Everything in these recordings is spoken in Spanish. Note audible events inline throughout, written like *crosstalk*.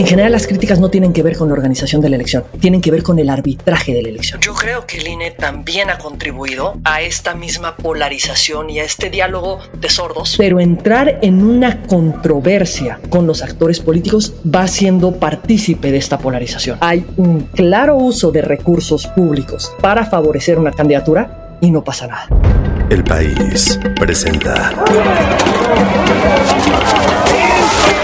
En general las críticas no tienen que ver con la organización de la elección, tienen que ver con el arbitraje de la elección. Yo creo que el INE también ha contribuido a esta misma polarización y a este diálogo de sordos. Pero entrar en una controversia con los actores políticos va siendo partícipe de esta polarización. Hay un claro uso de recursos públicos para favorecer una candidatura y no pasa nada. El país presenta.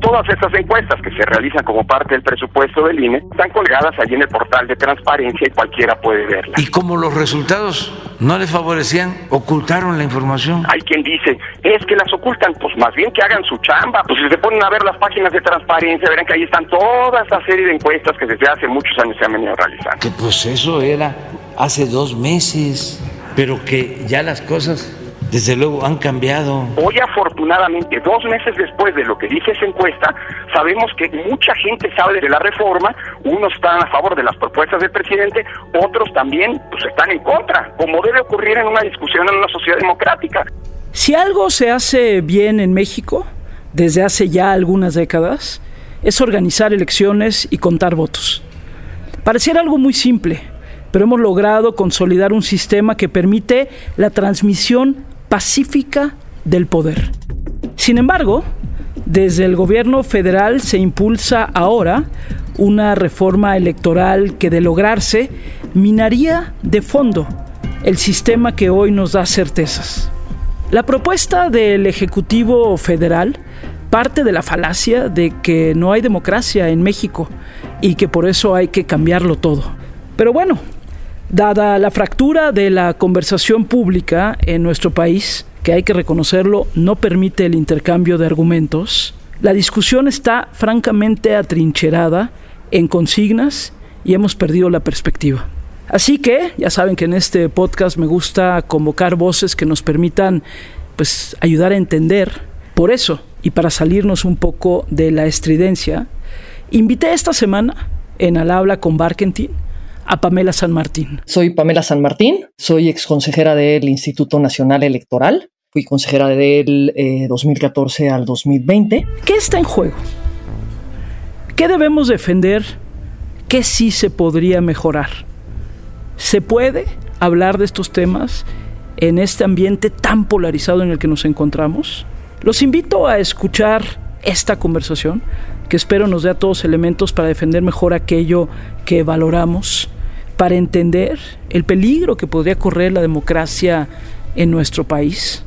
Todas estas encuestas que se realizan como parte del presupuesto del INE están colgadas allí en el portal de transparencia y cualquiera puede verlas. Y como los resultados no les favorecían, ocultaron la información. Hay quien dice, es que las ocultan, pues más bien que hagan su chamba. Pues si se ponen a ver las páginas de transparencia, verán que ahí están toda esa serie de encuestas que desde hace muchos años se han venido realizando. Que pues eso era hace dos meses, pero que ya las cosas desde luego han cambiado. Hoy afortunadamente, dos meses después de lo que dice esa encuesta, sabemos que mucha gente sabe de la reforma, unos están a favor de las propuestas del presidente, otros también pues, están en contra, como debe ocurrir en una discusión en una sociedad democrática. Si algo se hace bien en México, desde hace ya algunas décadas, es organizar elecciones y contar votos. Pareciera algo muy simple, pero hemos logrado consolidar un sistema que permite la transmisión pacífica del poder. Sin embargo, desde el gobierno federal se impulsa ahora una reforma electoral que de lograrse minaría de fondo el sistema que hoy nos da certezas. La propuesta del Ejecutivo Federal parte de la falacia de que no hay democracia en México y que por eso hay que cambiarlo todo. Pero bueno, Dada la fractura de la conversación pública en nuestro país, que hay que reconocerlo, no permite el intercambio de argumentos, la discusión está francamente atrincherada en consignas y hemos perdido la perspectiva. Así que ya saben que en este podcast me gusta convocar voces que nos permitan pues ayudar a entender. Por eso, y para salirnos un poco de la estridencia, invité esta semana en Al habla con Barkentin a Pamela San Martín. Soy Pamela San Martín, soy ex consejera del Instituto Nacional Electoral. Fui consejera del 2014 eh, al 2020. ¿Qué está en juego? ¿Qué debemos defender? ¿Qué sí se podría mejorar? ¿Se puede hablar de estos temas en este ambiente tan polarizado en el que nos encontramos? Los invito a escuchar esta conversación, que espero nos dé a todos elementos para defender mejor aquello que valoramos para entender el peligro que podría correr la democracia en nuestro país.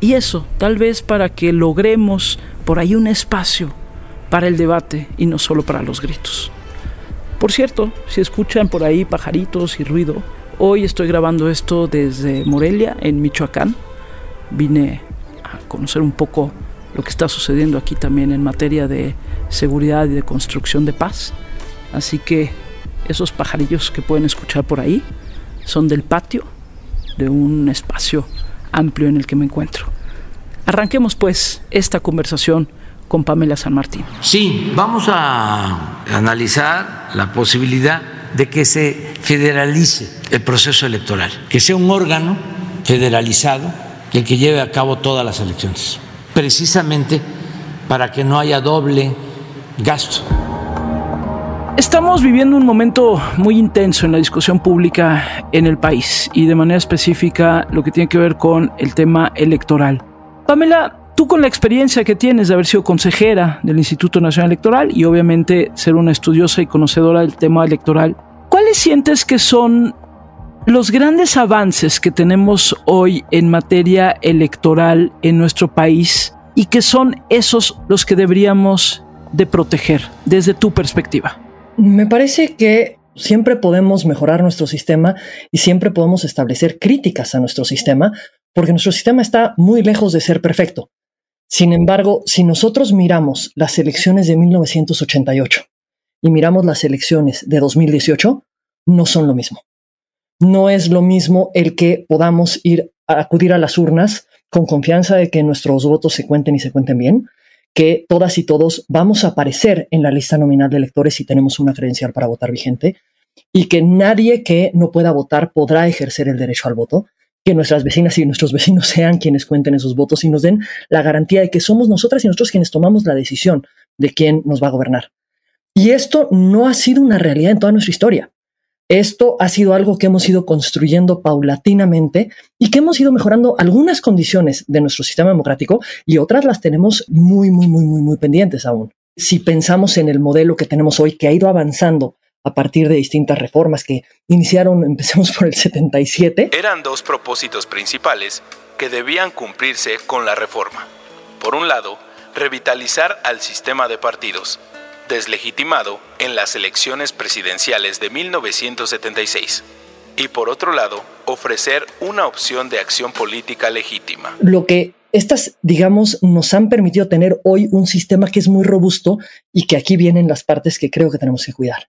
Y eso, tal vez para que logremos por ahí un espacio para el debate y no solo para los gritos. Por cierto, si escuchan por ahí pajaritos y ruido, hoy estoy grabando esto desde Morelia, en Michoacán. Vine a conocer un poco lo que está sucediendo aquí también en materia de seguridad y de construcción de paz. Así que esos pajarillos que pueden escuchar por ahí son del patio de un espacio amplio en el que me encuentro. Arranquemos pues esta conversación con Pamela San Martín. Sí, vamos a analizar la posibilidad de que se federalice el proceso electoral, que sea un órgano federalizado el que lleve a cabo todas las elecciones, precisamente para que no haya doble gasto. Estamos viviendo un momento muy intenso en la discusión pública en el país y de manera específica lo que tiene que ver con el tema electoral. Pamela, tú con la experiencia que tienes de haber sido consejera del Instituto Nacional Electoral y obviamente ser una estudiosa y conocedora del tema electoral, ¿cuáles sientes que son los grandes avances que tenemos hoy en materia electoral en nuestro país y que son esos los que deberíamos de proteger desde tu perspectiva? Me parece que siempre podemos mejorar nuestro sistema y siempre podemos establecer críticas a nuestro sistema, porque nuestro sistema está muy lejos de ser perfecto. Sin embargo, si nosotros miramos las elecciones de 1988 y miramos las elecciones de 2018, no son lo mismo. No es lo mismo el que podamos ir a acudir a las urnas con confianza de que nuestros votos se cuenten y se cuenten bien, que todas y todos vamos a aparecer en la lista nominal de electores si tenemos una credencial para votar vigente y que nadie que no pueda votar podrá ejercer el derecho al voto, que nuestras vecinas y nuestros *laughs* vecinos sean quienes cuenten esos votos y nos den la garantía de que somos nosotras y nosotros quienes tomamos la decisión de quién nos va a gobernar. Y esto no ha sido una realidad en toda nuestra historia. Esto ha sido algo que hemos ido construyendo paulatinamente y que hemos ido mejorando algunas condiciones de nuestro sistema democrático y otras las tenemos muy, muy, muy, muy, muy pendientes aún. Si pensamos en el modelo que tenemos hoy, que ha ido avanzando a partir de distintas reformas que iniciaron, *laughs* empecemos por el 77. Eran dos propósitos principales que debían cumplirse con la reforma. Por un lado, revitalizar al sistema de partidos, deslegitimado en las elecciones presidenciales de 1976. Y por otro lado, ofrecer una opción de acción política legítima. Lo que estas, digamos, nos han permitido tener hoy un sistema que es muy robusto y que aquí vienen las partes que creo que tenemos que cuidar.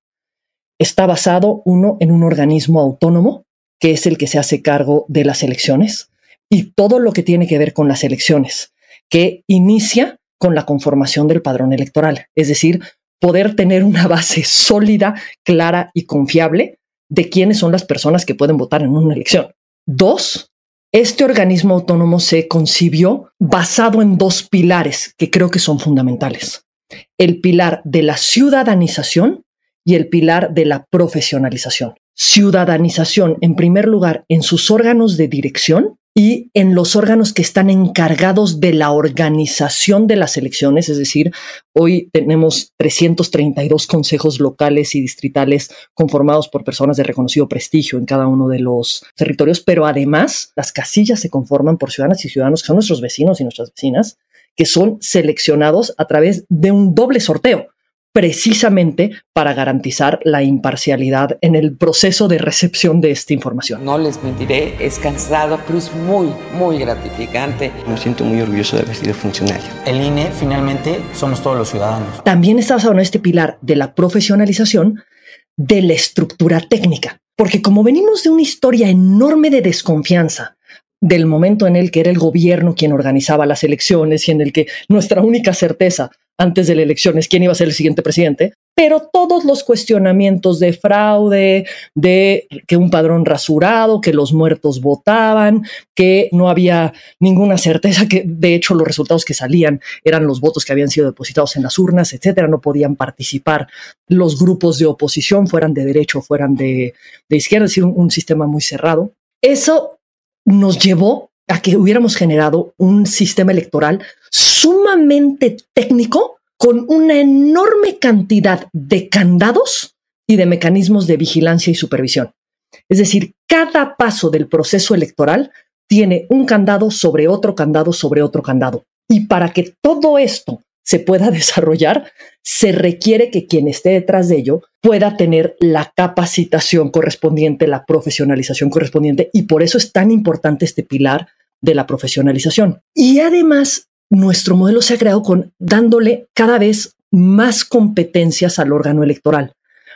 Está basado, uno, en un organismo autónomo, que es el que se hace cargo de las elecciones, y todo lo que tiene que ver con las elecciones, que inicia con la conformación del padrón electoral, es decir, poder tener una base sólida, clara y confiable de quiénes son las personas que pueden votar en una elección. Dos, este organismo autónomo se concibió basado en dos pilares que creo que son fundamentales. El pilar de la ciudadanización y el pilar de la profesionalización. Ciudadanización, en primer lugar, en sus órganos de dirección y en los órganos que están encargados de la organización de las elecciones, es decir, hoy tenemos 332 consejos locales y distritales conformados por personas de reconocido prestigio en cada uno de los territorios, pero además las casillas se conforman por ciudadanas y ciudadanos que son nuestros vecinos y nuestras vecinas, que son seleccionados a través de un doble sorteo precisamente para garantizar la imparcialidad en el proceso de recepción de esta información. No les mentiré, es cansado, pero es muy, muy gratificante. Me siento muy orgulloso de haber sido funcionario. El INE finalmente somos todos los ciudadanos. También está basado en este pilar de la profesionalización de la estructura técnica, porque como venimos de una historia enorme de desconfianza, del momento en el que era el gobierno quien organizaba las elecciones y en el que nuestra única certeza antes de la elección es quién iba a ser el siguiente presidente, pero todos los cuestionamientos de fraude, de que un padrón rasurado, que los muertos votaban, que no había ninguna certeza, que de hecho los resultados que salían eran los votos que habían sido depositados en las urnas, etcétera, no podían participar los grupos de oposición, fueran de derecho fueran de, izquierda, es decir, un sistema muy cerrado. Eso nos llevó a que hubiéramos generado un sistema electoral sumamente técnico con una enorme cantidad de candados y de mecanismos de vigilancia y supervisión. Es decir, cada paso del proceso electoral tiene un candado sobre otro candado sobre otro candado. Y para que todo esto se pueda *laughs* desarrollar, se requiere que quien esté detrás de ello pueda tener la capacitación correspondiente, la profesionalización correspondiente, y por eso es tan importante este pilar de la profesionalización. Y además, nuestro modelo se ha creado con dándole cada vez más competencias al órgano electoral,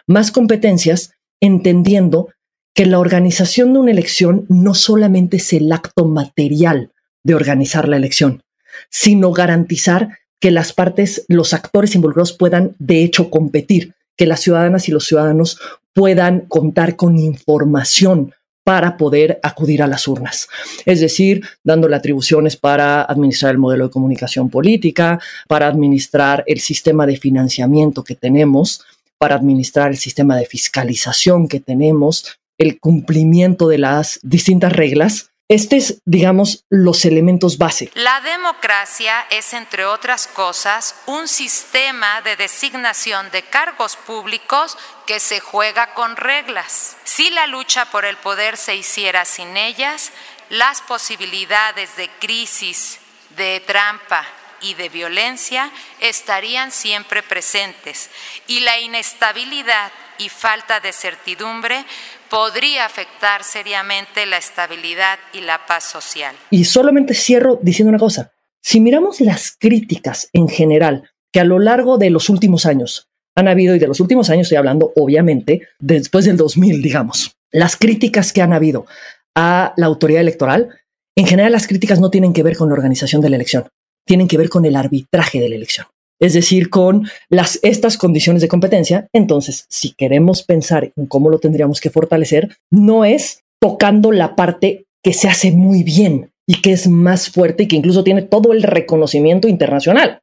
más competencias entendiendo que la organización de una elección no solamente es el acto material de organizar la elección, sino garantizar que las partes, los actores involucrados puedan de hecho competir, que las ciudadanas y los ciudadanos puedan contar con información para poder acudir a las urnas. Es decir, dándole atribuciones para administrar el modelo de comunicación política, para administrar el sistema de financiamiento que tenemos, para administrar el sistema de fiscalización que tenemos, el cumplimiento de las distintas reglas este es, digamos, los elementos base. La democracia es, entre otras cosas, un sistema de designación de cargos públicos que se juega con reglas. Si la lucha por el poder se hiciera sin ellas, las posibilidades de crisis, de trampa y de violencia estarían siempre presentes y la inestabilidad y falta de certidumbre podría afectar seriamente la estabilidad y la paz social. Y solamente cierro diciendo una cosa. Si miramos las críticas en general que a lo largo de los últimos años han habido, y de los últimos años estoy hablando obviamente después del 2000, digamos, las críticas que han habido a la autoridad electoral, en general las críticas no tienen que ver con la organización de la elección, tienen que ver con el arbitraje de la elección. Es decir, con las, estas condiciones de competencia. Entonces, si queremos pensar en cómo lo tendríamos que fortalecer, no es tocando la parte que se hace muy bien y que es más fuerte y que incluso tiene todo el reconocimiento internacional,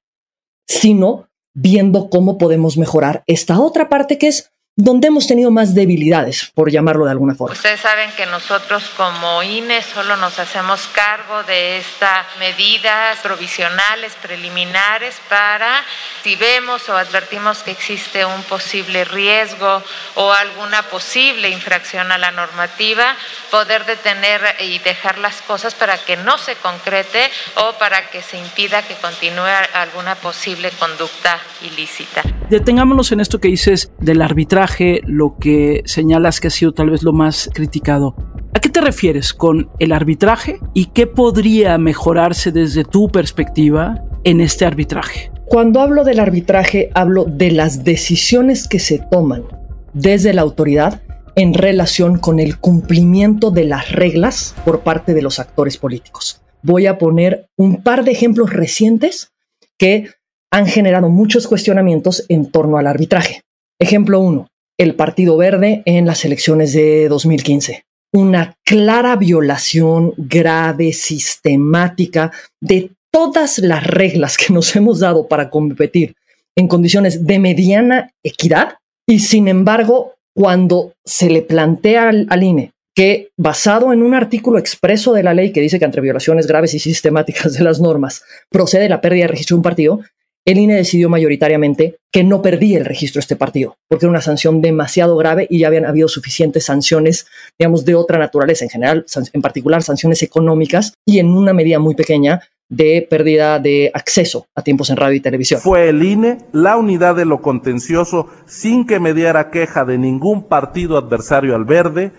sino viendo cómo podemos mejorar esta otra parte que es donde hemos tenido más debilidades, por llamarlo de alguna forma. Ustedes saben que nosotros como INE solo nos hacemos cargo de estas medidas provisionales, preliminares, para si vemos o advertimos que existe un posible riesgo o alguna posible infracción a la normativa, poder detener y dejar las cosas para que no se concrete o para que se impida que continúe alguna posible conducta ilícita. Detengámonos en esto que dices del arbitraje, lo que señalas que ha sido tal vez lo más criticado. ¿A qué te refieres con el arbitraje y qué podría mejorarse desde tu perspectiva en este arbitraje? Cuando hablo del arbitraje, hablo de las decisiones que se toman desde la autoridad en relación con el cumplimiento de las reglas por parte de los actores políticos. Voy a poner un par de ejemplos recientes que han generado muchos cuestionamientos en torno al arbitraje. Ejemplo 1. El Partido Verde en las elecciones de 2015. Una clara violación grave, sistemática de todas las reglas que nos *laughs* hemos dado para competir en condiciones de mediana equidad y sin embargo, cuando se le plantea al, al INE que basado en un artículo expreso de la ley que dice que entre violaciones graves y sistemáticas de las normas procede la pérdida de registro de un partido, el INE decidió mayoritariamente que no perdía el registro de este partido, porque era una sanción demasiado grave y ya habían habido suficientes sanciones, digamos, de otra naturaleza, en general, en particular sanciones económicas y en una medida muy pequeña de pérdida de acceso a tiempos en radio y televisión. Fue el INE la unidad de lo contencioso sin que mediara queja de ningún partido adversario al verde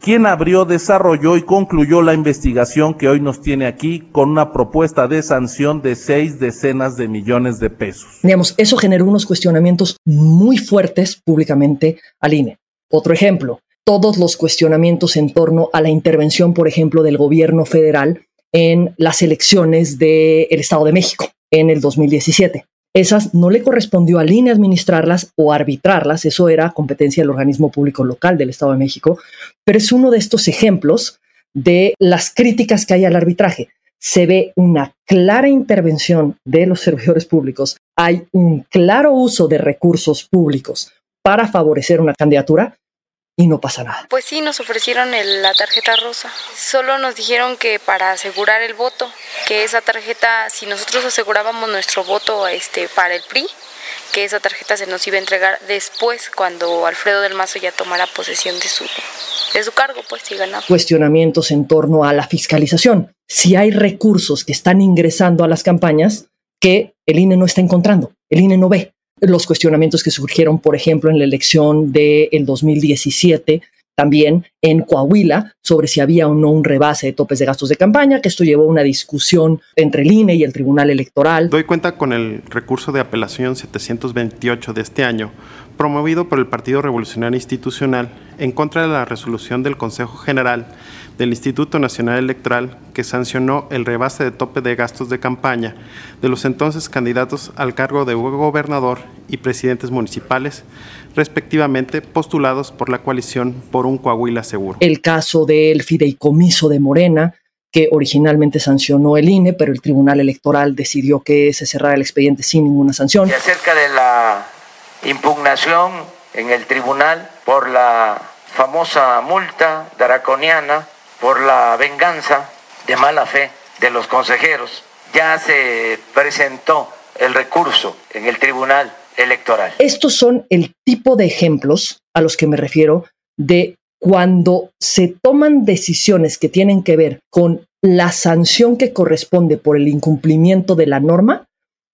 quien abrió, desarrolló y concluyó la investigación que hoy nos tiene aquí con una propuesta de sanción de seis decenas de millones de pesos. Digamos, eso generó unos cuestionamientos muy fuertes públicamente al INE. Otro ejemplo, todos los cuestionamientos en torno a la intervención, por ejemplo, del gobierno federal en las elecciones del Estado de México en el 2017. Esas no le correspondió al INE administrarlas o arbitrarlas, eso era competencia del organismo público local del Estado de México, pero es uno de estos ejemplos de las críticas que hay al arbitraje. Se ve una clara intervención de los servidores públicos, hay un claro uso de recursos públicos para favorecer una candidatura y no pasa nada. Pues sí, nos ofrecieron la tarjeta rosa. Solo nos dijeron que para asegurar el voto, que esa tarjeta, si nosotros asegurábamos nuestro voto este, para el PRI, que esa tarjeta se nos iba a entregar después, cuando Alfredo del Mazo ya tomara posesión de su, de su cargo, pues si ganaba. Cuestionamientos en torno a la fiscalización. Si hay recursos que están ingresando a las campañas que el INE no está encontrando, el INE no ve los cuestionamientos que surgieron, por ejemplo, en la elección del el 2017, también en Coahuila, sobre si había o no un rebase de topes de gastos de campaña, que esto llevó a una discusión entre el INE y el Tribunal Electoral. Doy cuenta con el recurso de apelación 728 de este año, promovido por el Partido Revolucionario Institucional en contra de la resolución del Consejo General del Instituto Nacional Electoral que sancionó el rebase de tope de gastos de campaña de los entonces candidatos al cargo de gobernador y presidentes municipales, respectivamente postulados por la coalición por un Coahuila seguro. El caso del fideicomiso de Morena, que originalmente sancionó el INE, pero el Tribunal Electoral decidió que se cerrara el expediente sin ninguna sanción. Y acerca de la impugnación en el tribunal por la famosa multa draconiana por la venganza de mala fe de los consejeros. Ya se presentó el recurso en el Tribunal Electoral. Estos son el tipo de ejemplos a los que me refiero de cuando se toman decisiones que tienen que ver con la sanción que corresponde por el incumplimiento de la norma,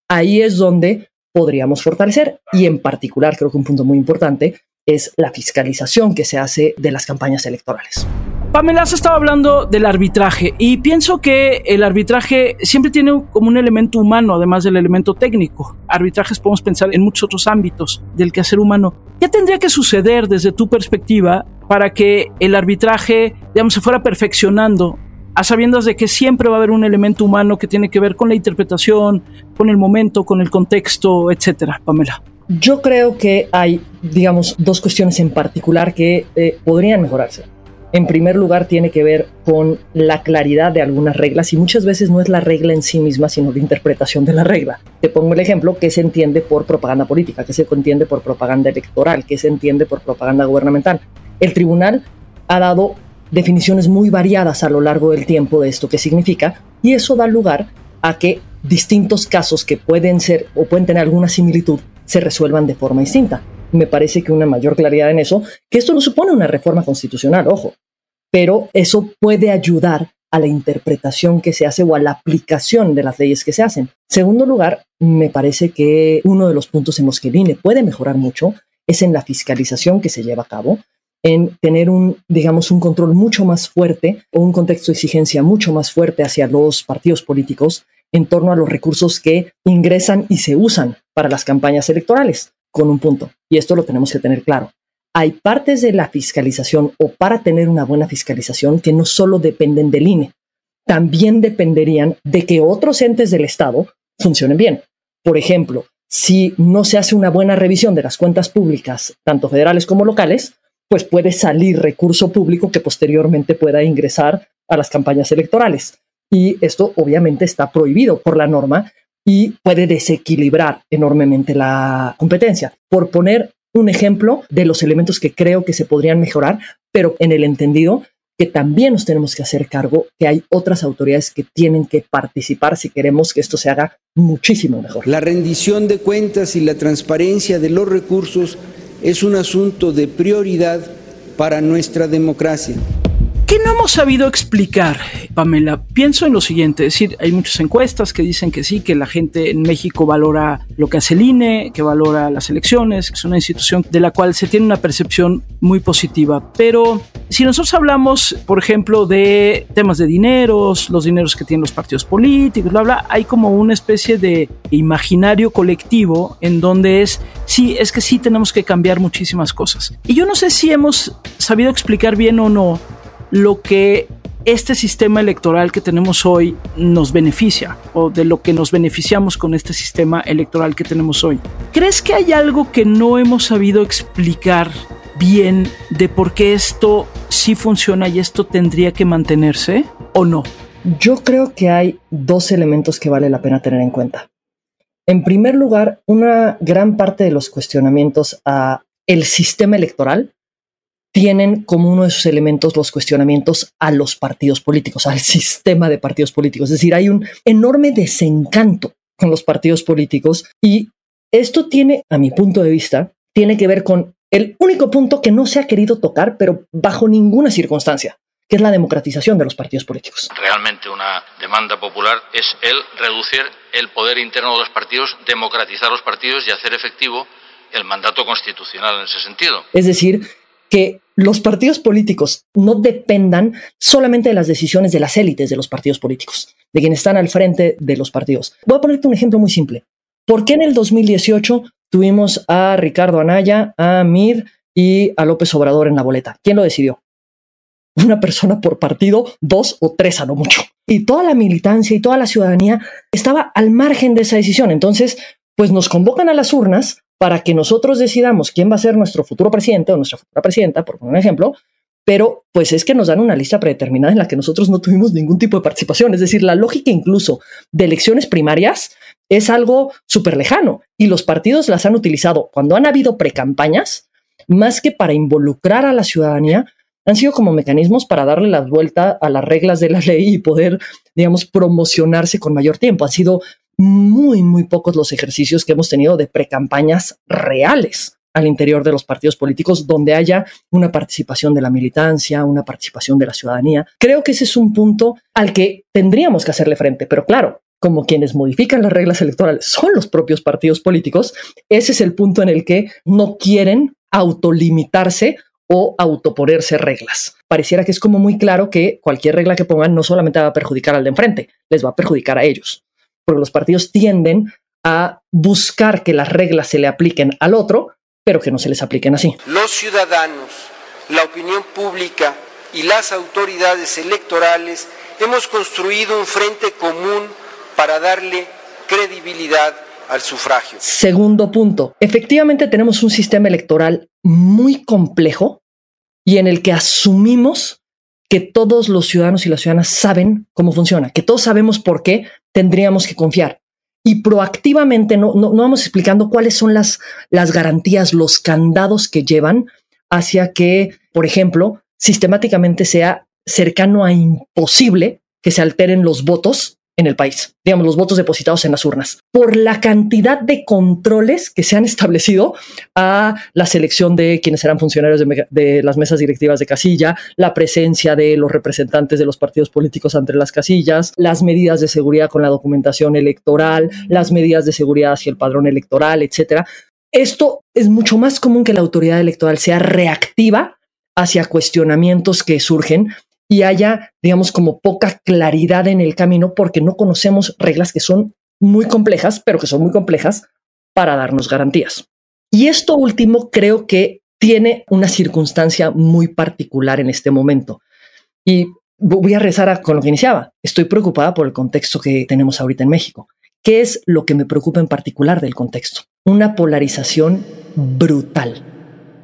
ahí es donde podríamos fortalecer. Y en particular, creo que un punto muy importante es la fiscalización que se hace de las campañas electorales. Pamela has estado hablando del arbitraje y pienso que el arbitraje siempre tiene como un elemento humano, además del elemento técnico. Arbitrajes podemos pensar en muchos otros ámbitos del quehacer humano. ¿Qué tendría que suceder desde tu perspectiva para que el arbitraje, digamos, se fuera perfeccionando a sabiendas de que siempre va a haber un elemento humano que tiene que ver con la interpretación, con el momento, con el contexto, etcétera, Pamela? Yo creo que hay, digamos, dos cuestiones en particular que eh, podrían mejorarse. En primer lugar, tiene que ver con la claridad de algunas reglas y muchas veces no es la regla en sí misma, sino la interpretación de la regla. Te pongo el ejemplo que se entiende por propaganda política, que se entiende por propaganda electoral, que se entiende por propaganda gubernamental. El tribunal ha dado definiciones muy variadas a lo largo del tiempo de esto que significa y eso da lugar a que distintos casos que pueden ser o pueden tener alguna similitud se resuelvan de forma distinta. Me parece que una mayor claridad en eso, que esto no supone una reforma constitucional, ojo, pero eso puede ayudar a la interpretación que se hace o a la aplicación de las leyes que se hacen. Segundo lugar, me parece que uno de los puntos en los que el INE puede mejorar mucho es en la fiscalización que se lleva a cabo, en tener un, digamos, un control mucho más fuerte o un contexto de exigencia mucho más fuerte hacia los partidos políticos en torno a los recursos que ingresan y se usan para las campañas electorales, con un punto. Y esto lo tenemos que tener claro. Hay partes de la fiscalización o para tener una buena fiscalización que no solo dependen del INE, también dependerían de que otros entes del Estado funcionen bien. Por ejemplo, si no se hace una buena revisión de las cuentas públicas, tanto federales como locales, pues puede salir recurso público que posteriormente pueda ingresar a las campañas electorales. Y esto obviamente está prohibido por la norma y puede desequilibrar enormemente la competencia. Por poner un ejemplo de los elementos que creo que se podrían mejorar, pero en el entendido que también nos tenemos que hacer cargo que hay otras autoridades que tienen que participar si queremos que esto se haga muchísimo mejor. La rendición de cuentas y la transparencia de los recursos es un asunto de prioridad para nuestra democracia. ¿Qué no hemos sabido explicar, Pamela? Pienso en lo siguiente, es decir, hay muchas encuestas que dicen que sí, que la gente en México valora lo que hace el INE, que valora las elecciones, que es una institución de la cual se tiene una percepción muy positiva. Pero si nosotros hablamos, por ejemplo, de temas de dineros, los dineros que tienen los partidos políticos, bla, bla, hay como una especie de imaginario colectivo en donde es, sí, es que sí tenemos que cambiar muchísimas cosas. Y yo no sé si hemos sabido explicar bien o no lo que este sistema electoral que tenemos hoy nos beneficia o de lo que nos beneficiamos con este sistema electoral que tenemos hoy. ¿Crees que hay algo que no hemos sabido explicar bien de por qué esto sí funciona y esto tendría que mantenerse o no? Yo creo que hay dos elementos que vale la pena tener en cuenta. En primer lugar, una gran parte de los cuestionamientos a el sistema electoral tienen como uno de sus elementos los cuestionamientos a los partidos políticos, al *laughs* sistema de partidos políticos. Es decir, hay un enorme desencanto con los partidos políticos y esto tiene, a mi punto de vista, tiene que ver con el único punto que no se ha querido tocar, pero bajo ninguna circunstancia, que es la democratización de los partidos políticos. Realmente una demanda popular es el reducir el poder interno de los partidos, democratizar los partidos y hacer efectivo el mandato constitucional en ese sentido. Es decir, que los partidos políticos no dependan solamente de las decisiones de las élites de los partidos políticos, de quienes están al frente de los partidos. Voy a ponerte un ejemplo muy simple. ¿Por qué en el 2018 tuvimos a Ricardo Anaya, a Mir y a López Obrador en la boleta? ¿Quién lo decidió? Una persona por partido, dos o tres a lo mucho. Y toda la militancia y toda la ciudadanía estaba al margen de esa decisión. Entonces, pues nos convocan a las urnas para que nosotros decidamos quién va a ser nuestro futuro presidente o nuestra futura presidenta, por un ejemplo, pero pues es que nos dan una lista predeterminada en la que nosotros no tuvimos ningún tipo de participación. Es decir, la lógica incluso de elecciones primarias es algo súper lejano y los partidos las han utilizado cuando han habido precampañas, más que para involucrar a la ciudadanía, han sido como mecanismos para darle la vuelta a las reglas de la ley y poder, digamos, promocionarse con mayor tiempo. Han sido muy, muy pocos los ejercicios que hemos tenido de precampañas reales al interior de los partidos políticos donde haya una participación de la militancia, una participación de la ciudadanía. Creo que ese es un punto al que tendríamos que hacerle frente, pero claro, como quienes modifican las reglas electorales son los propios partidos políticos, ese es el punto en el que no quieren autolimitarse o autoponerse reglas. Pareciera que es como muy claro que cualquier regla que pongan no solamente va a perjudicar al de enfrente, les va a perjudicar a ellos porque los partidos tienden a buscar que las reglas se le apliquen al otro, pero que no se les apliquen así. Los ciudadanos, la opinión pública y las autoridades electorales hemos construido un frente común para darle credibilidad al sufragio. Segundo punto, efectivamente tenemos un sistema electoral muy complejo y en el que asumimos que todos los ciudadanos y las ciudadanas saben cómo funciona, que todos sabemos por qué tendríamos que confiar. Y proactivamente no, no, vamos explicando cuáles son las, las garantías, los candados que llevan hacia que, por ejemplo, sistemáticamente sea cercano a imposible que se alteren los votos en el país, digamos, los votos depositados en las urnas, por la cantidad de controles que se han establecido a la selección de quienes serán funcionarios de, las mesas directivas de casilla, la presencia de los representantes de los partidos políticos ante las casillas, las medidas de seguridad con la documentación electoral, las medidas de seguridad hacia el padrón electoral, etcétera. Esto es mucho más común que la autoridad electoral sea reactiva hacia cuestionamientos que surgen y haya, digamos, como poca claridad en el camino porque no conocemos reglas que son muy complejas, pero que son muy complejas para darnos garantías. Y esto último creo que tiene una circunstancia muy particular en este momento. Y voy a rezar con lo que iniciaba. Estoy preocupada por el contexto que tenemos ahorita en México. ¿Qué es lo que me preocupa en particular del contexto? Una polarización brutal.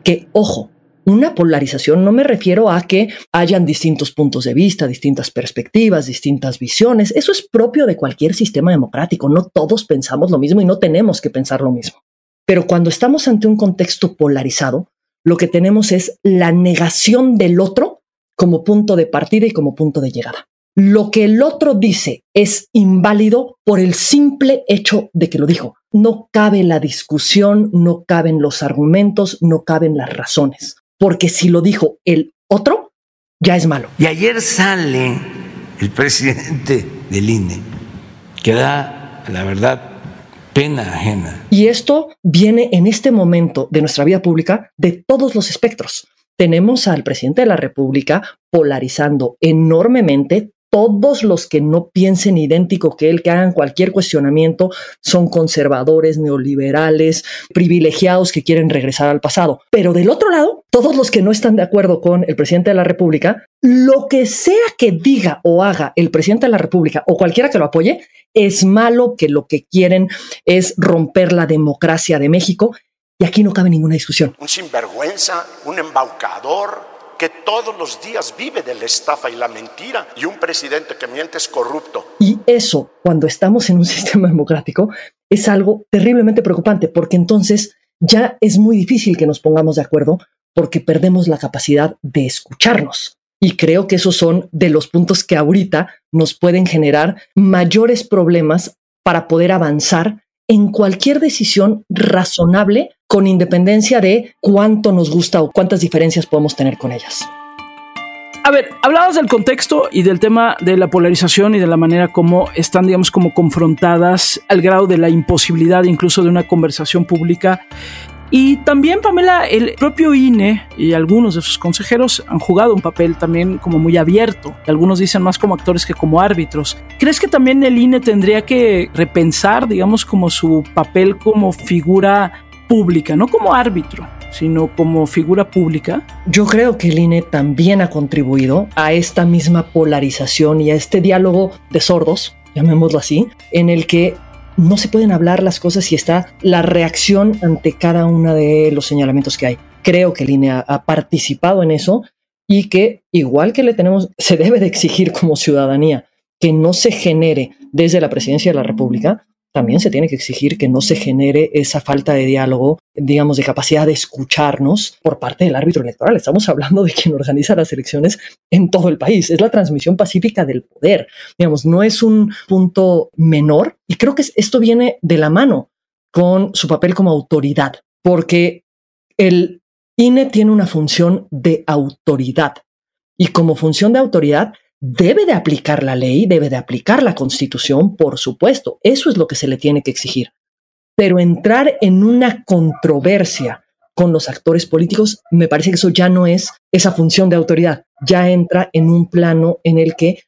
Que, ojo, una polarización no me refiero a que hayan distintos puntos de vista, distintas perspectivas, distintas visiones. Eso es propio de cualquier sistema democrático. No todos pensamos lo mismo y no tenemos que pensar lo mismo. Pero cuando estamos ante un contexto polarizado, lo que tenemos es la negación del otro como punto de partida y como punto de llegada. Lo que el otro dice es inválido por el simple hecho de que lo dijo. No cabe la discusión, no caben los argumentos, no caben las razones porque si lo dijo el otro, ya es malo. Y ayer sale el presidente del INE, que da, la verdad, pena ajena. Y esto viene en este momento de nuestra vida pública de todos los espectros. Tenemos al presidente de la República polarizando enormemente todos los que no piensen idéntico que él, que hagan cualquier cuestionamiento, son conservadores, neoliberales, privilegiados que quieren regresar al pasado. Pero del otro lado, todos los que no están de acuerdo con el presidente de la República, lo que sea que diga o haga el presidente de la República o cualquiera que lo apoye, es malo que lo que quieren es romper la democracia de México. Y aquí no cabe ninguna discusión. Un sinvergüenza, un embaucador, que todos los días vive de la estafa y la mentira y un presidente que miente es corrupto. Y eso, cuando estamos en un *laughs* sistema democrático, es algo terriblemente preocupante porque entonces ya es muy difícil que nos pongamos de acuerdo porque perdemos la capacidad de escucharnos. Y creo que esos son de los puntos que ahorita nos pueden generar mayores problemas para poder avanzar en cualquier decisión razonable con independencia de cuánto nos gusta o cuántas diferencias podemos tener con ellas. A ver, hablabas del contexto y del tema de la polarización y de la manera como están, digamos, como confrontadas al grado de la imposibilidad incluso de una conversación pública. Y también, Pamela, el propio INE y algunos de sus consejeros han jugado un papel también como muy abierto. Algunos dicen más como actores que como árbitros. ¿Crees que también el INE tendría que repensar, digamos, como su papel como figura pública, no como árbitro, sino como figura pública? Yo creo que el INE también ha contribuido a esta misma polarización y a este diálogo de sordos, llamémoslo así, en el que no se pueden hablar las cosas y está la reacción ante cada uno de los señalamientos que hay. Creo que el INE ha, participado en eso y que igual que le tenemos, se debe de exigir como ciudadanía que no se genere desde la presidencia de la República también se tiene que exigir que no se genere esa falta de diálogo, digamos, de capacidad de escucharnos por parte del árbitro electoral. Estamos hablando de quien organiza las elecciones en todo el país. Es la transmisión pacífica del poder. Digamos, no es un punto menor. Y creo que esto viene de la mano con su papel como autoridad, porque el INE tiene una función de autoridad. Y como función de autoridad, debe de aplicar la ley, debe de aplicar la constitución, por supuesto. Eso es lo que se le tiene que exigir. Pero entrar en una controversia con los actores políticos, me parece que eso ya no es esa función de autoridad, ya entra en un plano en el que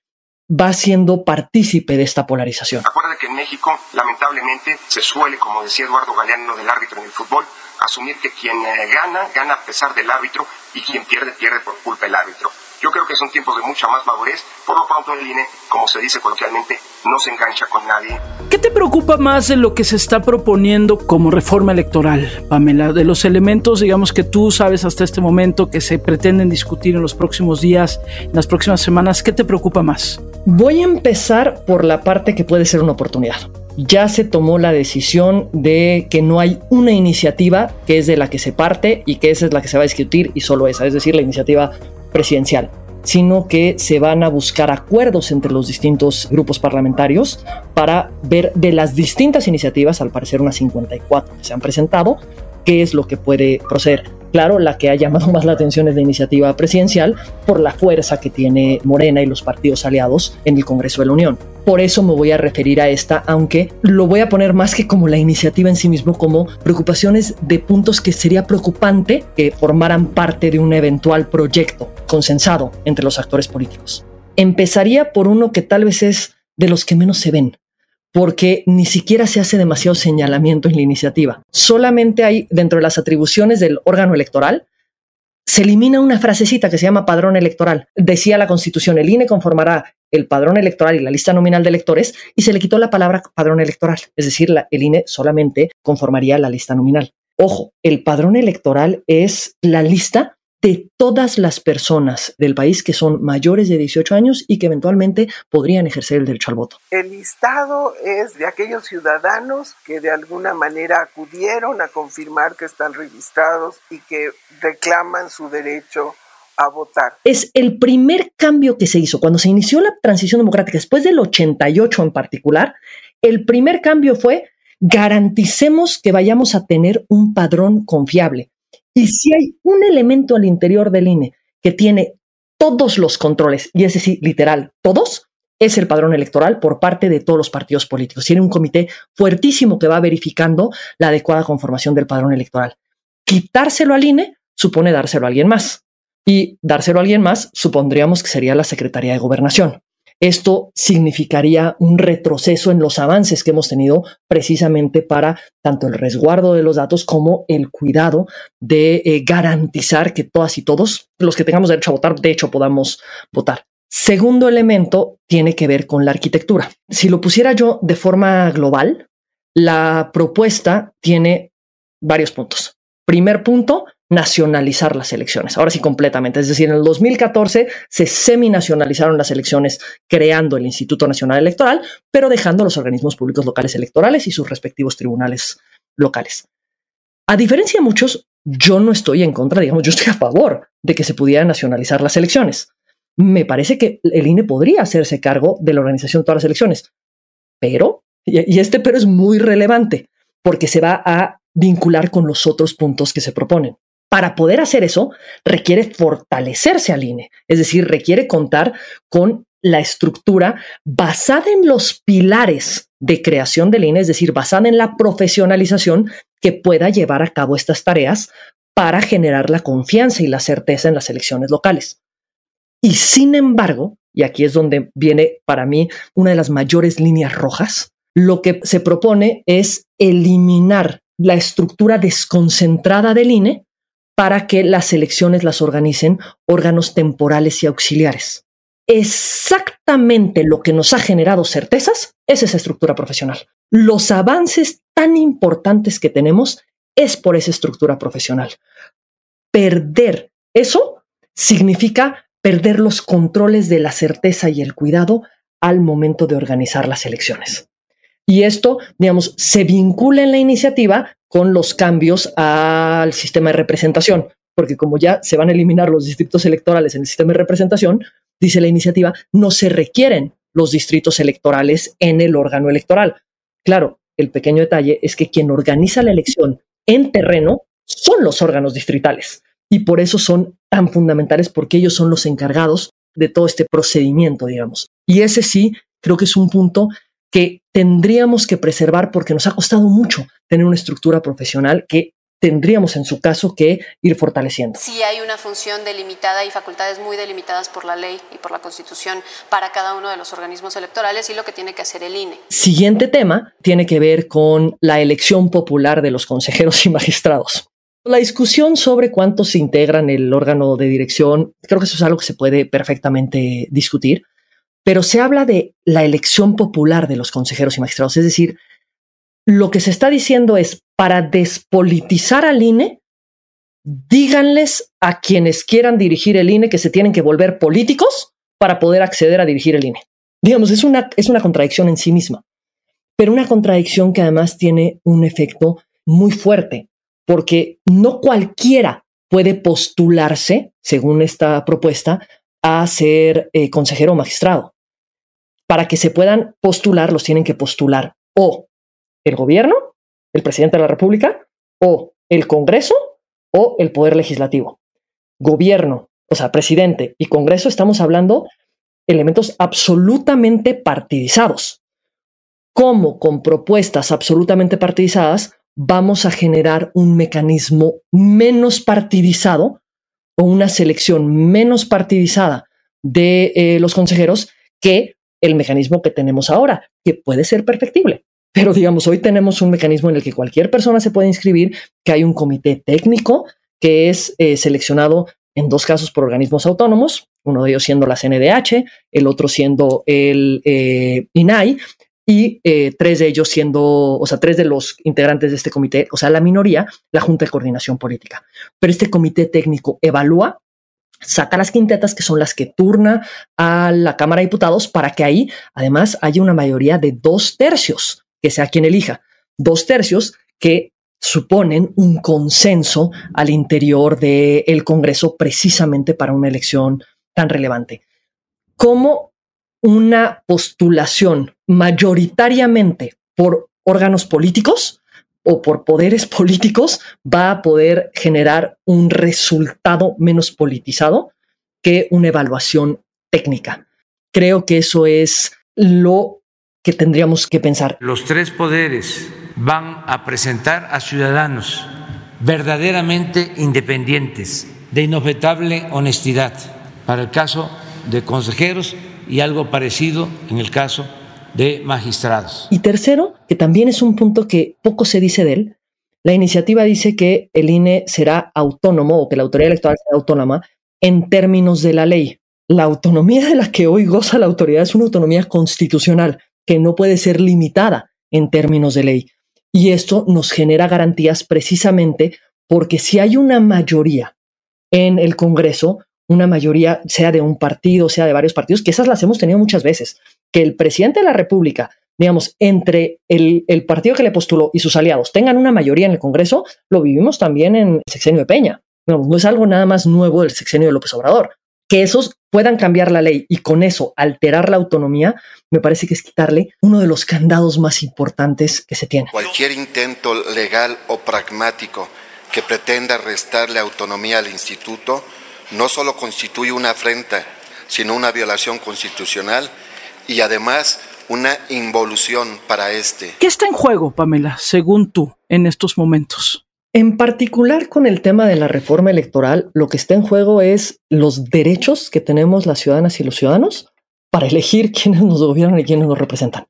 va siendo partícipe de esta polarización. Acuérdate que en México, lamentablemente, se suele, como decía Eduardo Galeano del árbitro en el fútbol, asumir que quien eh, gana, gana a pesar del árbitro y quien pierde, pierde por culpa del árbitro Yo creo que son tiempos de mucha más madurez. Por lo pronto el INE, como se dice coloquialmente, no se engancha con nadie. ¿Qué te preocupa más de lo que se está proponiendo como reforma electoral, Pamela? De los elementos, digamos, que tú sabes hasta este momento que se pretenden discutir en los próximos días, en las próximas semanas, ¿qué te preocupa más? Voy a empezar por la parte que puede ser una oportunidad ya se tomó la decisión de que no hay una iniciativa que es de la que se parte y que esa es la que se va a discutir y solo esa, es decir, la iniciativa presidencial, sino que se van a buscar acuerdos entre los distintos grupos parlamentarios para ver de las distintas iniciativas, al parecer unas 54 que se han presentado, qué es lo que puede proceder. Claro, la que ha llamado más la atención es la iniciativa presidencial por la fuerza que tiene Morena y los partidos aliados en el Congreso de la Unión. Por eso me voy a referir a esta, aunque lo voy a poner más que como la iniciativa en sí mismo, como preocupaciones de puntos que sería preocupante que formaran parte de un eventual proyecto consensado entre los actores políticos. Empezaría por uno que tal vez es de los que menos se ven, porque ni siquiera se hace demasiado señalamiento en la iniciativa. Solamente hay dentro de las atribuciones del órgano electoral, se elimina una frasecita que se llama padrón electoral. Decía la Constitución, el INE conformará el padrón electoral y la lista nominal de electores y se le quitó la palabra padrón electoral. Es decir, el INE solamente conformaría la lista nominal. Ojo, el padrón electoral es la lista de todas las personas del país que son mayores de 18 años y que eventualmente podrían ejercer el derecho al voto. El listado es de aquellos ciudadanos que de alguna manera acudieron a confirmar que están registrados y que reclaman su derecho a votar. Es el primer cambio que se hizo cuando se inició la transición democrática, después del 88 en particular, el primer cambio fue garanticemos que vayamos a tener un padrón confiable. Y si hay un elemento al interior del INE que tiene todos los controles, y ese sí, literal, todos, es el padrón electoral por parte de todos los partidos políticos. Tiene un comité fuertísimo que va verificando la adecuada conformación del padrón electoral. Quitárselo al INE supone dárselo a alguien más. Y dárselo a alguien más supondríamos que sería la Secretaría de Gobernación. Esto significaría un retroceso en los avances que hemos tenido precisamente para tanto el resguardo de los datos como el cuidado de eh, garantizar que todas y todos los que tengamos derecho a votar, de hecho, podamos votar. Segundo elemento tiene que ver con la arquitectura. Si lo pusiera yo de forma global, la propuesta tiene varios puntos. Primer punto, nacionalizar las elecciones. Ahora sí, completamente. Es decir, en el 2014 se seminacionalizaron las elecciones creando el Instituto Nacional Electoral, pero dejando los organismos públicos locales electorales y sus respectivos tribunales locales. A diferencia de muchos, yo no estoy en contra, digamos, yo estoy a favor de que se pudieran nacionalizar las elecciones. Me parece que el INE podría hacerse cargo de la organización de todas las elecciones, pero, y este pero es muy relevante, porque se va a vincular con los otros puntos que se proponen. Para poder hacer eso, requiere fortalecerse al INE, es decir, requiere contar con la estructura basada en los pilares de creación del INE, es decir, basada en la profesionalización que pueda llevar a cabo estas tareas para generar la confianza y la certeza en las elecciones locales. Y sin embargo, y aquí es donde viene para mí una de las mayores líneas rojas, lo que se propone es eliminar la estructura desconcentrada del INE para que las elecciones las organicen órganos temporales y auxiliares. Exactamente lo que nos ha generado certezas es esa estructura profesional. Los avances tan importantes que tenemos es por esa estructura profesional. Perder eso significa perder los controles de la certeza y el cuidado al momento de organizar las elecciones. Y esto, digamos, se vincula en la iniciativa con los cambios al sistema de representación, porque como ya se van a eliminar los distritos electorales en el sistema de representación, dice la iniciativa, no se requieren los distritos electorales en el órgano electoral. Claro, el pequeño detalle es que quien organiza la elección en terreno son los órganos distritales y por eso son tan fundamentales porque ellos son los encargados de todo este procedimiento, digamos. Y ese sí, creo que es un punto que tendríamos que preservar porque nos ha costado mucho tener una estructura profesional que tendríamos en su caso que ir fortaleciendo. Sí hay una función delimitada y facultades muy delimitadas por la ley y por la Constitución para cada uno de los organismos electorales y lo que tiene que hacer el INE. Siguiente tema tiene que ver con la elección popular de los consejeros y magistrados. La discusión sobre cuántos se integran el órgano de dirección, creo que eso es algo que se puede perfectamente discutir, pero se habla de la elección popular de los consejeros y magistrados. Es decir, lo que se está diciendo es para despolitizar al INE, díganles a quienes quieran dirigir el INE que se tienen que volver políticos para poder acceder a dirigir el INE. Digamos, es una, es una contradicción en sí misma, pero una contradicción que además tiene un efecto muy fuerte, porque no cualquiera puede postularse, según esta propuesta, a ser eh, consejero o magistrado. Para que se puedan postular, los tienen que postular o el gobierno, el presidente de la República, o el Congreso, o el Poder Legislativo. Gobierno, o sea, presidente y Congreso, estamos hablando elementos absolutamente partidizados. ¿Cómo con propuestas absolutamente partidizadas vamos a generar un mecanismo menos partidizado o una selección menos partidizada de eh, los consejeros que el mecanismo que tenemos ahora, que puede ser perfectible. Pero digamos, hoy tenemos un mecanismo en el que cualquier persona se puede inscribir, que hay un comité técnico que es eh, seleccionado en dos casos por organismos autónomos, uno de ellos siendo la CNDH, el otro siendo el eh, INAI, y eh, tres de ellos siendo, o sea, tres de los integrantes de este comité, o sea, la minoría, la Junta de Coordinación Política. Pero este comité técnico evalúa, saca las quintetas, que son las que turna a la Cámara de Diputados, para que ahí, además, haya una mayoría de dos tercios, que sea quien elija, dos tercios que suponen un consenso al interior del Congreso precisamente para una elección tan relevante. ¿Cómo una postulación mayoritariamente por órganos políticos o por poderes *laughs* políticos va a poder generar un resultado menos politizado que una evaluación técnica. Creo que eso es lo que tendríamos que pensar. Los tres poderes van a presentar a ciudadanos verdaderamente independientes, de inobjetable honestidad, para el caso de consejeros y algo parecido en el caso magistrados. Y tercero, que también es un punto que poco se dice de él, la iniciativa dice que el INE será autónomo o que la autoridad electoral será autónoma en términos de la ley. La autonomía de la que hoy goza la autoridad es una autonomía constitucional que no puede ser limitada en términos de ley. Y esto nos genera garantías precisamente porque si hay una mayoría en el Congreso, una mayoría, sea de un partido, sea de varios partidos, que esas las hemos tenido muchas veces, que el presidente de la República, digamos, entre el, partido que le postuló y sus aliados tengan una mayoría en el Congreso, lo vivimos también en el sexenio de Peña. no es algo nada más nuevo del sexenio de López Obrador. Que esos puedan cambiar la ley y con eso alterar la autonomía, me parece que es quitarle uno de los candados más importantes que se tiene. Cualquier intento legal o pragmático que pretenda restarle autonomía al instituto no solo constituye una afrenta, sino una violación constitucional y además una involución para este. ¿Qué está en juego, Pamela, según tú, en estos momentos? En particular con el tema de la reforma electoral, lo que está en juego es los derechos que tenemos las ciudadanas y los ciudadanos para elegir quiénes nos gobiernan y quiénes nos representan.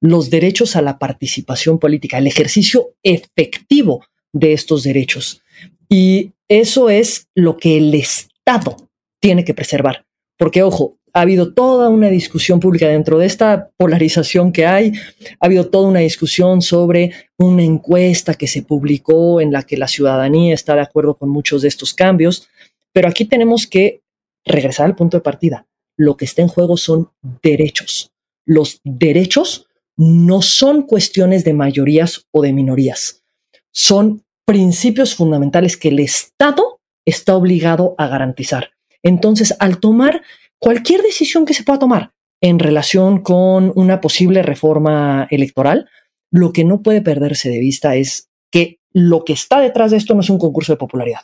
Los derechos a la participación política, el ejercicio efectivo de estos derechos. Y eso es lo que el Estado tiene que preservar. Porque, ojo, ha habido toda una discusión pública dentro de esta polarización que hay, ha habido toda una discusión sobre una encuesta que se publicó en la que la ciudadanía está de acuerdo con muchos de estos cambios, pero aquí tenemos que regresar al punto de partida. Lo que está en juego son derechos. Los derechos no son cuestiones de mayorías o de minorías, son principios fundamentales que el Estado está obligado a garantizar. Entonces, al tomar cualquier decisión que se pueda tomar en relación con una posible reforma electoral, lo que no puede perderse de vista es que lo que está detrás de esto no es un concurso de popularidad.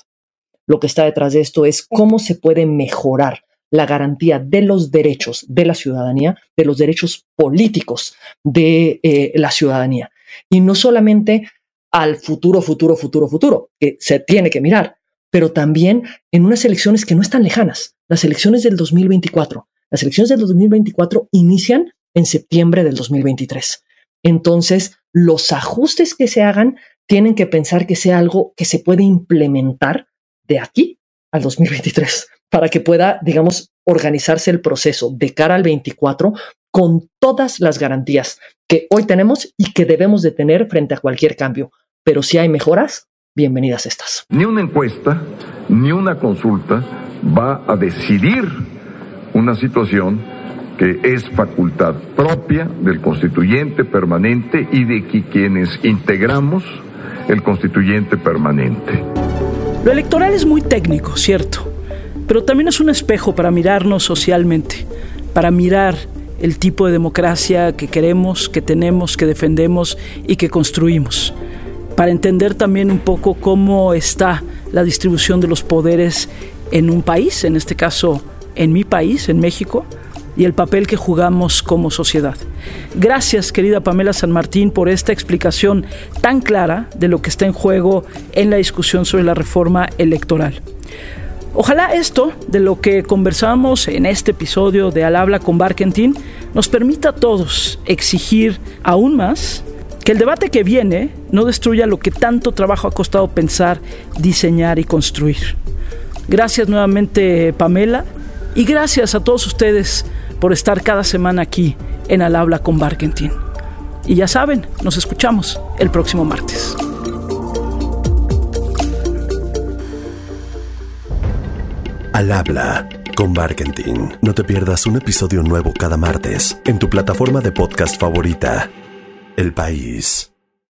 Lo que está detrás de esto es cómo se puede mejorar la garantía de los derechos de la ciudadanía, de los derechos políticos de eh, la ciudadanía. Y no solamente al futuro, futuro, futuro, futuro, que se tiene que mirar, pero también en unas elecciones que no están lejanas, las elecciones del 2024. Las elecciones del 2024 inician en septiembre del 2023. Entonces, los ajustes que se hagan tienen que pensar que sea algo que se puede implementar de aquí al 2023 para que pueda, digamos, organizarse el proceso de cara al 24 con todas las garantías que hoy tenemos y que debemos de tener frente a cualquier cambio. Pero si hay mejoras, bienvenidas estas. Ni una encuesta, ni una consulta va a decidir una situación que es facultad propia del constituyente permanente y de quienes integramos el constituyente permanente. Lo electoral es muy técnico, cierto, pero también es un espejo para mirarnos socialmente, para mirar el tipo de democracia que queremos, que tenemos, que defendemos y que construimos, para entender también un poco cómo está la distribución de los poderes en un país, en este caso en mi país, en México, y el papel que jugamos como sociedad. Gracias, querida Pamela San Martín, por esta explicación tan clara de lo que está en juego en la discusión sobre la reforma electoral. Ojalá esto, de lo que conversamos en este episodio de Al habla con Barkentin, nos permita a todos exigir aún más que el debate que viene no destruya lo que tanto trabajo ha costado pensar, diseñar y construir. Gracias nuevamente, Pamela, y gracias a todos ustedes por estar cada semana aquí en Al Habla con Barkentin. Y ya saben, nos escuchamos el próximo martes. Al Habla con Barkentin. No te pierdas un episodio nuevo cada martes en tu plataforma de podcast favorita. El País.